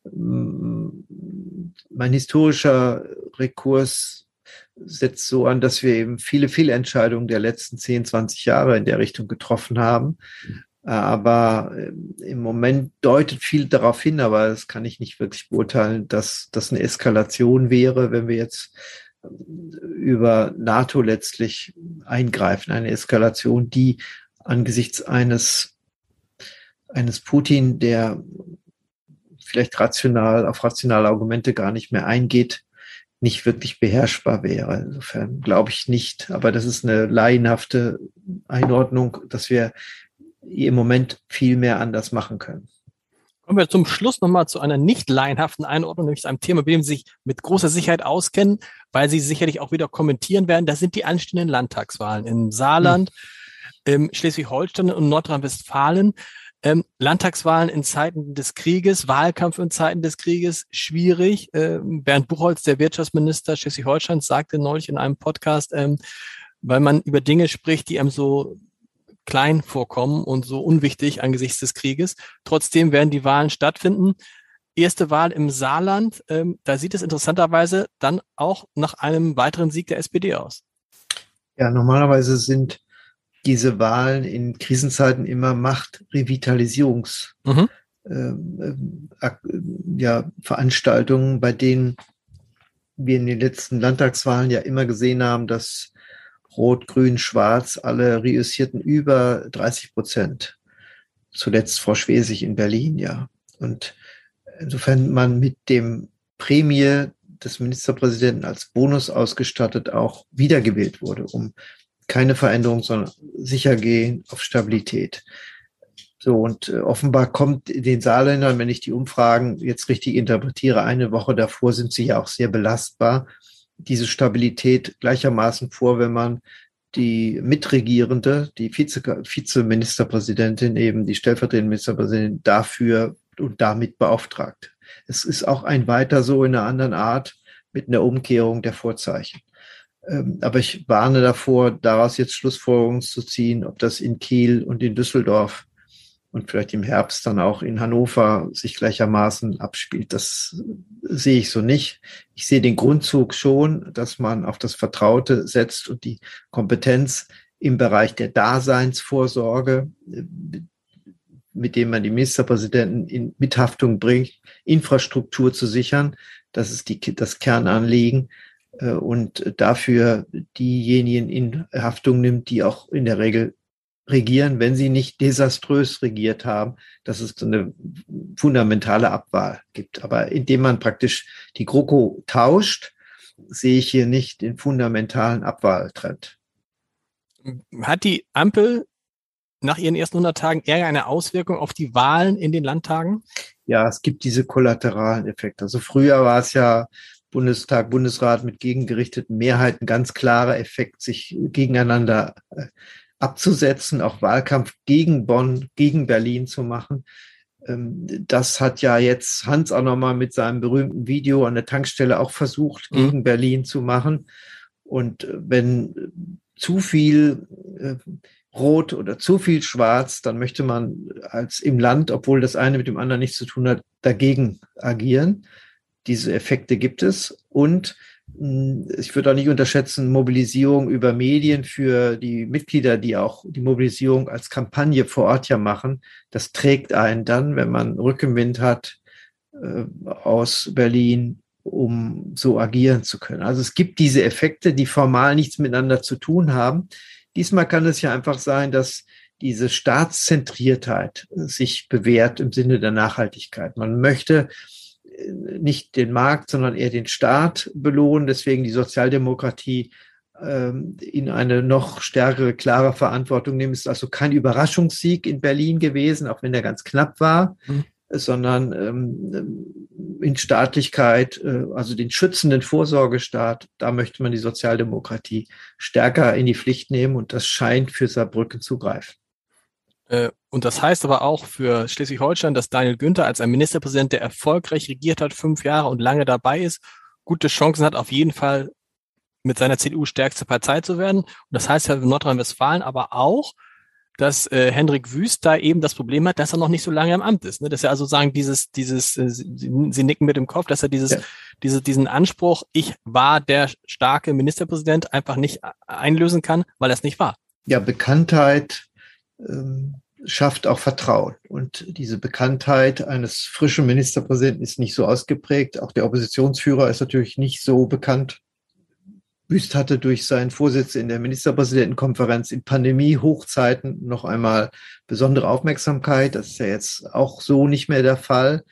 mein historischer Rekurs setzt so an, dass wir eben viele Fehlentscheidungen der letzten 10, 20 Jahre in der Richtung getroffen haben. Aber ähm, im Moment deutet viel darauf hin, aber das kann ich nicht wirklich beurteilen, dass das eine Eskalation wäre, wenn wir jetzt über NATO letztlich eingreifen. Eine Eskalation, die angesichts eines, eines Putin, der vielleicht rational auf rationale Argumente gar nicht mehr eingeht, nicht wirklich beherrschbar wäre. Insofern glaube ich nicht. Aber das ist eine laienhafte Einordnung, dass wir im Moment viel mehr anders machen können. Kommen wir zum Schluss nochmal zu einer nicht laienhaften Einordnung, nämlich zu einem Thema, bei dem Sie sich mit großer Sicherheit auskennen, weil Sie sicherlich auch wieder kommentieren werden. Das sind die anstehenden Landtagswahlen im Saarland, hm. Schleswig-Holstein und Nordrhein-Westfalen. Ähm, Landtagswahlen in Zeiten des Krieges, Wahlkampf in Zeiten des Krieges, schwierig. Ähm, Bernd Buchholz, der Wirtschaftsminister Schleswig-Holsteins, sagte neulich in einem Podcast, ähm, weil man über Dinge spricht, die einem so klein vorkommen und so unwichtig angesichts des Krieges. Trotzdem werden die Wahlen stattfinden. Erste Wahl im Saarland, ähm, da sieht es interessanterweise dann auch nach einem weiteren Sieg der SPD aus. Ja, normalerweise sind diese Wahlen in Krisenzeiten immer Machtrevitalisierungs mhm. Ähm, äh, ja, Veranstaltungen, bei denen wir in den letzten Landtagswahlen ja immer gesehen haben, dass Rot, Grün, Schwarz alle reüssierten über 30 Prozent. Zuletzt Frau Schwesig in Berlin, ja. Und insofern man mit dem Prämie des Ministerpräsidenten als Bonus ausgestattet auch wiedergewählt wurde, um keine Veränderung, sondern sicher gehen auf Stabilität. So, und äh, offenbar kommt den Saarländern, wenn ich die Umfragen jetzt richtig interpretiere, eine Woche davor sind sie ja auch sehr belastbar, diese Stabilität gleichermaßen vor, wenn man die Mitregierende, die Vize, Vizeministerpräsidentin, eben die stellvertretende Ministerpräsidentin dafür und damit beauftragt. Es ist auch ein weiter so in einer anderen Art mit einer Umkehrung der Vorzeichen. Ähm, aber ich warne davor, daraus jetzt Schlussfolgerungen zu ziehen, ob das in Kiel und in Düsseldorf und vielleicht im Herbst dann auch in Hannover sich gleichermaßen abspielt. Das sehe ich so nicht. Ich sehe den Grundzug schon, dass man auf das Vertraute setzt und die Kompetenz im Bereich der Daseinsvorsorge, mit dem man die Ministerpräsidenten in Mithaftung bringt, Infrastruktur zu sichern. Das ist die, das Kernanliegen äh, und dafür diejenigen in Haftung nimmt, die auch in der Regel regieren, wenn sie nicht desaströs regiert haben, dass es so eine fundamentale Abwahl gibt. Aber indem man praktisch die GroKo tauscht, sehe ich hier nicht den fundamentalen Abwahltrend. Hat die Ampel nach ihren ersten 100 Tagen eher eine Auswirkung auf die Wahlen in den Landtagen? Ja, es gibt diese kollateralen Effekte. Also früher war es ja Bundestag, Bundesrat mit gegengerichteten Mehrheiten ganz klarer Effekt, sich gegeneinander äh, abzusetzen, auch Wahlkampf gegen Bonn, gegen Berlin zu machen. Ähm, das hat ja jetzt Hans auch nochmal mit seinem berühmten Video an der Tankstelle auch versucht, mhm. gegen Berlin zu machen. Und äh, wenn zu viel äh, Rot oder zu viel Schwarz, dann möchte man als im Land, obwohl das eine mit dem anderen nichts zu tun hat, dagegen agieren. Diese Effekte gibt es. Und ich würde auch nicht unterschätzen, Mobilisierung über Medien für die Mitglieder, die auch die Mobilisierung als Kampagne vor Ort ja machen. Das trägt einen dann, wenn man Rückenwind hat äh, aus Berlin, um so agieren zu können. Also es gibt diese Effekte, die formal nichts miteinander zu tun haben. Diesmal kann es ja einfach sein, dass diese Staatszentriertheit sich bewährt im Sinne der Nachhaltigkeit. Man möchte nicht den Markt, sondern eher den Staat belohnen. Deswegen die Sozialdemokratie ähm, in eine noch stärkere, klare Verantwortung nehmen. Es ist also kein Überraschungssieg in Berlin gewesen, auch wenn der ganz knapp war, mhm. sondern ähm, in Staatlichkeit, äh, also den schützenden Vorsorgestaat, da möchte man die Sozialdemokratie stärker in die Pflicht nehmen und das scheint für Saarbrücken zu greifen. Äh, und das heißt aber auch für Schleswig-Holstein, dass Daniel Günther als ein Ministerpräsident, der erfolgreich regiert hat, fünf Jahre und lange dabei ist, gute Chancen hat, auf jeden Fall mit seiner CDU stärkste Partei zu werden. Und das heißt ja für Nordrhein-Westfalen aber auch, dass äh, Hendrik Wüst da eben das Problem hat, dass er noch nicht so lange im Amt ist. Ne? Dass er also sagen, dieses, dieses, äh, Sie, Sie nicken mit dem Kopf, dass er dieses, ja. diese, diesen Anspruch, ich war der starke Ministerpräsident, einfach nicht einlösen kann, weil er es nicht war. Ja, Bekanntheit, ähm, schafft auch Vertrauen. Und diese Bekanntheit eines frischen Ministerpräsidenten ist nicht so ausgeprägt. Auch der Oppositionsführer ist natürlich nicht so bekannt. Wüst hatte durch seinen Vorsitz in der Ministerpräsidentenkonferenz in Pandemie-Hochzeiten noch einmal besondere Aufmerksamkeit. Das ist ja jetzt auch so nicht mehr der Fall.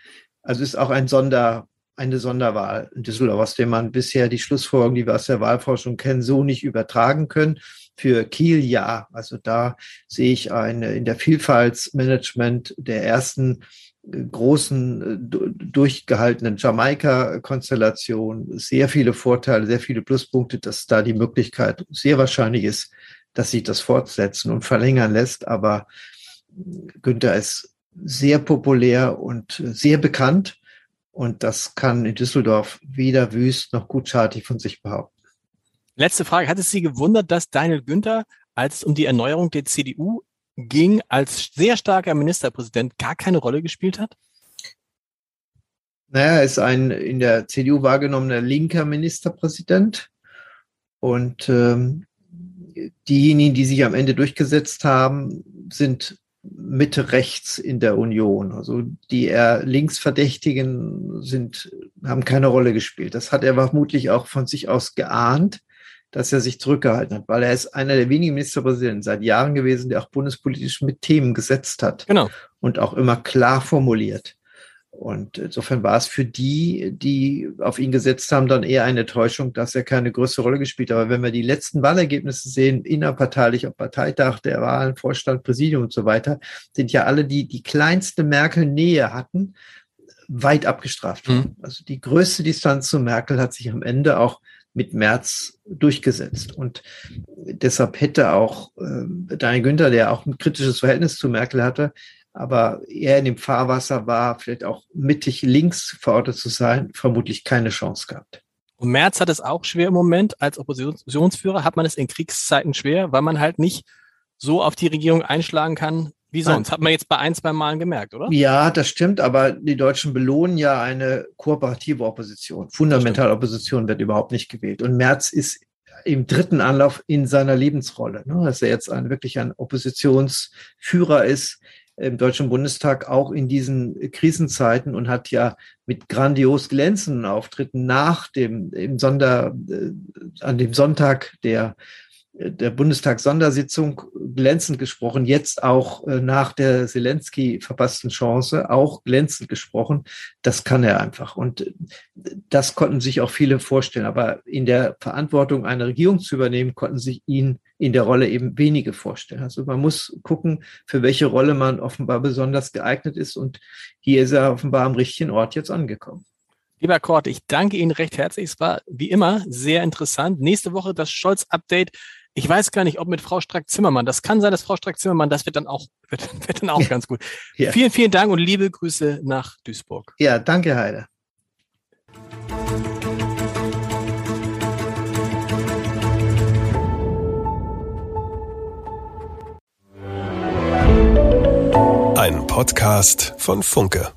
Also ist auch ein Sonder, eine Sonderwahl in Düsseldorf, aus dem man bisher die Schlussfolgerungen, die wir aus der Wahlforschung kennen, so nicht übertragen können. Für Kiel ja. Also da sehe ich eine in der Vielfaltsmanagement der ersten äh, großen äh, durchgehaltenen Jamaika-Konstellation sehr viele Vorteile, sehr viele Pluspunkte, dass da die Möglichkeit sehr wahrscheinlich ist, dass sich das fortsetzen und verlängern lässt. Aber Günther ist sehr populär und sehr bekannt. Und das kann in Düsseldorf weder Wüst noch Gutschartig von sich behaupten. Letzte Frage. Hat es Sie gewundert, dass Daniel Günther, als es um die Erneuerung der CDU ging, als sehr starker Ministerpräsident gar keine Rolle gespielt hat? Naja, er ist ein in der CDU wahrgenommener linker Ministerpräsident. Und ähm, diejenigen, die sich am Ende durchgesetzt haben, sind Mitte rechts in der Union. Also die eher Linksverdächtigen sind, haben keine Rolle gespielt. Das hat er vermutlich auch von sich aus geahnt dass er sich zurückgehalten hat, weil er ist einer der wenigen Ministerpräsidenten seit Jahren gewesen, der auch bundespolitisch mit Themen gesetzt hat. Genau. Und auch immer klar formuliert. Und insofern war es für die, die auf ihn gesetzt haben, dann eher eine Täuschung, dass er keine größere Rolle gespielt hat. Aber wenn wir die letzten Wahlergebnisse sehen, innerparteilich, auf Parteitag, der Wahlen, Vorstand, Präsidium und so weiter, sind ja alle, die die kleinste Merkel-Nähe hatten, weit abgestraft. Mhm. Also die größte Distanz zu Merkel hat sich am Ende auch mit März durchgesetzt. Und deshalb hätte auch äh, Daniel Günther, der auch ein kritisches Verhältnis zu Merkel hatte, aber er in dem Fahrwasser war, vielleicht auch mittig links verortet zu sein, vermutlich keine Chance gehabt. Und Merz hat es auch schwer im Moment. Als Oppositionsführer hat man es in Kriegszeiten schwer, weil man halt nicht so auf die Regierung einschlagen kann, wie sonst? Hat man jetzt bei ein, zwei Malen gemerkt, oder? Ja, das stimmt, aber die Deutschen belohnen ja eine kooperative Opposition. Fundamentale Opposition wird überhaupt nicht gewählt. Und Merz ist im dritten Anlauf in seiner Lebensrolle, ne, dass er jetzt ein, wirklich ein Oppositionsführer ist, im Deutschen Bundestag auch in diesen Krisenzeiten und hat ja mit grandios glänzenden Auftritten nach dem im Sonder, äh, an dem Sonntag der der Bundestag-Sondersitzung glänzend gesprochen, jetzt auch äh, nach der Zelensky verpassten Chance auch glänzend gesprochen. Das kann er einfach. Und äh, das konnten sich auch viele vorstellen. Aber in der Verantwortung eine Regierung zu übernehmen, konnten sich ihn in der Rolle eben wenige vorstellen. Also man muss gucken, für welche Rolle man offenbar besonders geeignet ist. Und hier ist er offenbar am richtigen Ort jetzt angekommen. Lieber Kort, ich danke Ihnen recht herzlich. Es war wie immer sehr interessant. Nächste Woche das Scholz-Update ich weiß gar nicht, ob mit Frau Strack-Zimmermann. Das kann sein, dass Frau Strack-Zimmermann, das wird dann auch, wird, wird dann auch ganz gut. Ja. Vielen, vielen Dank und liebe Grüße nach Duisburg. Ja, danke, Heide. Ein Podcast von Funke.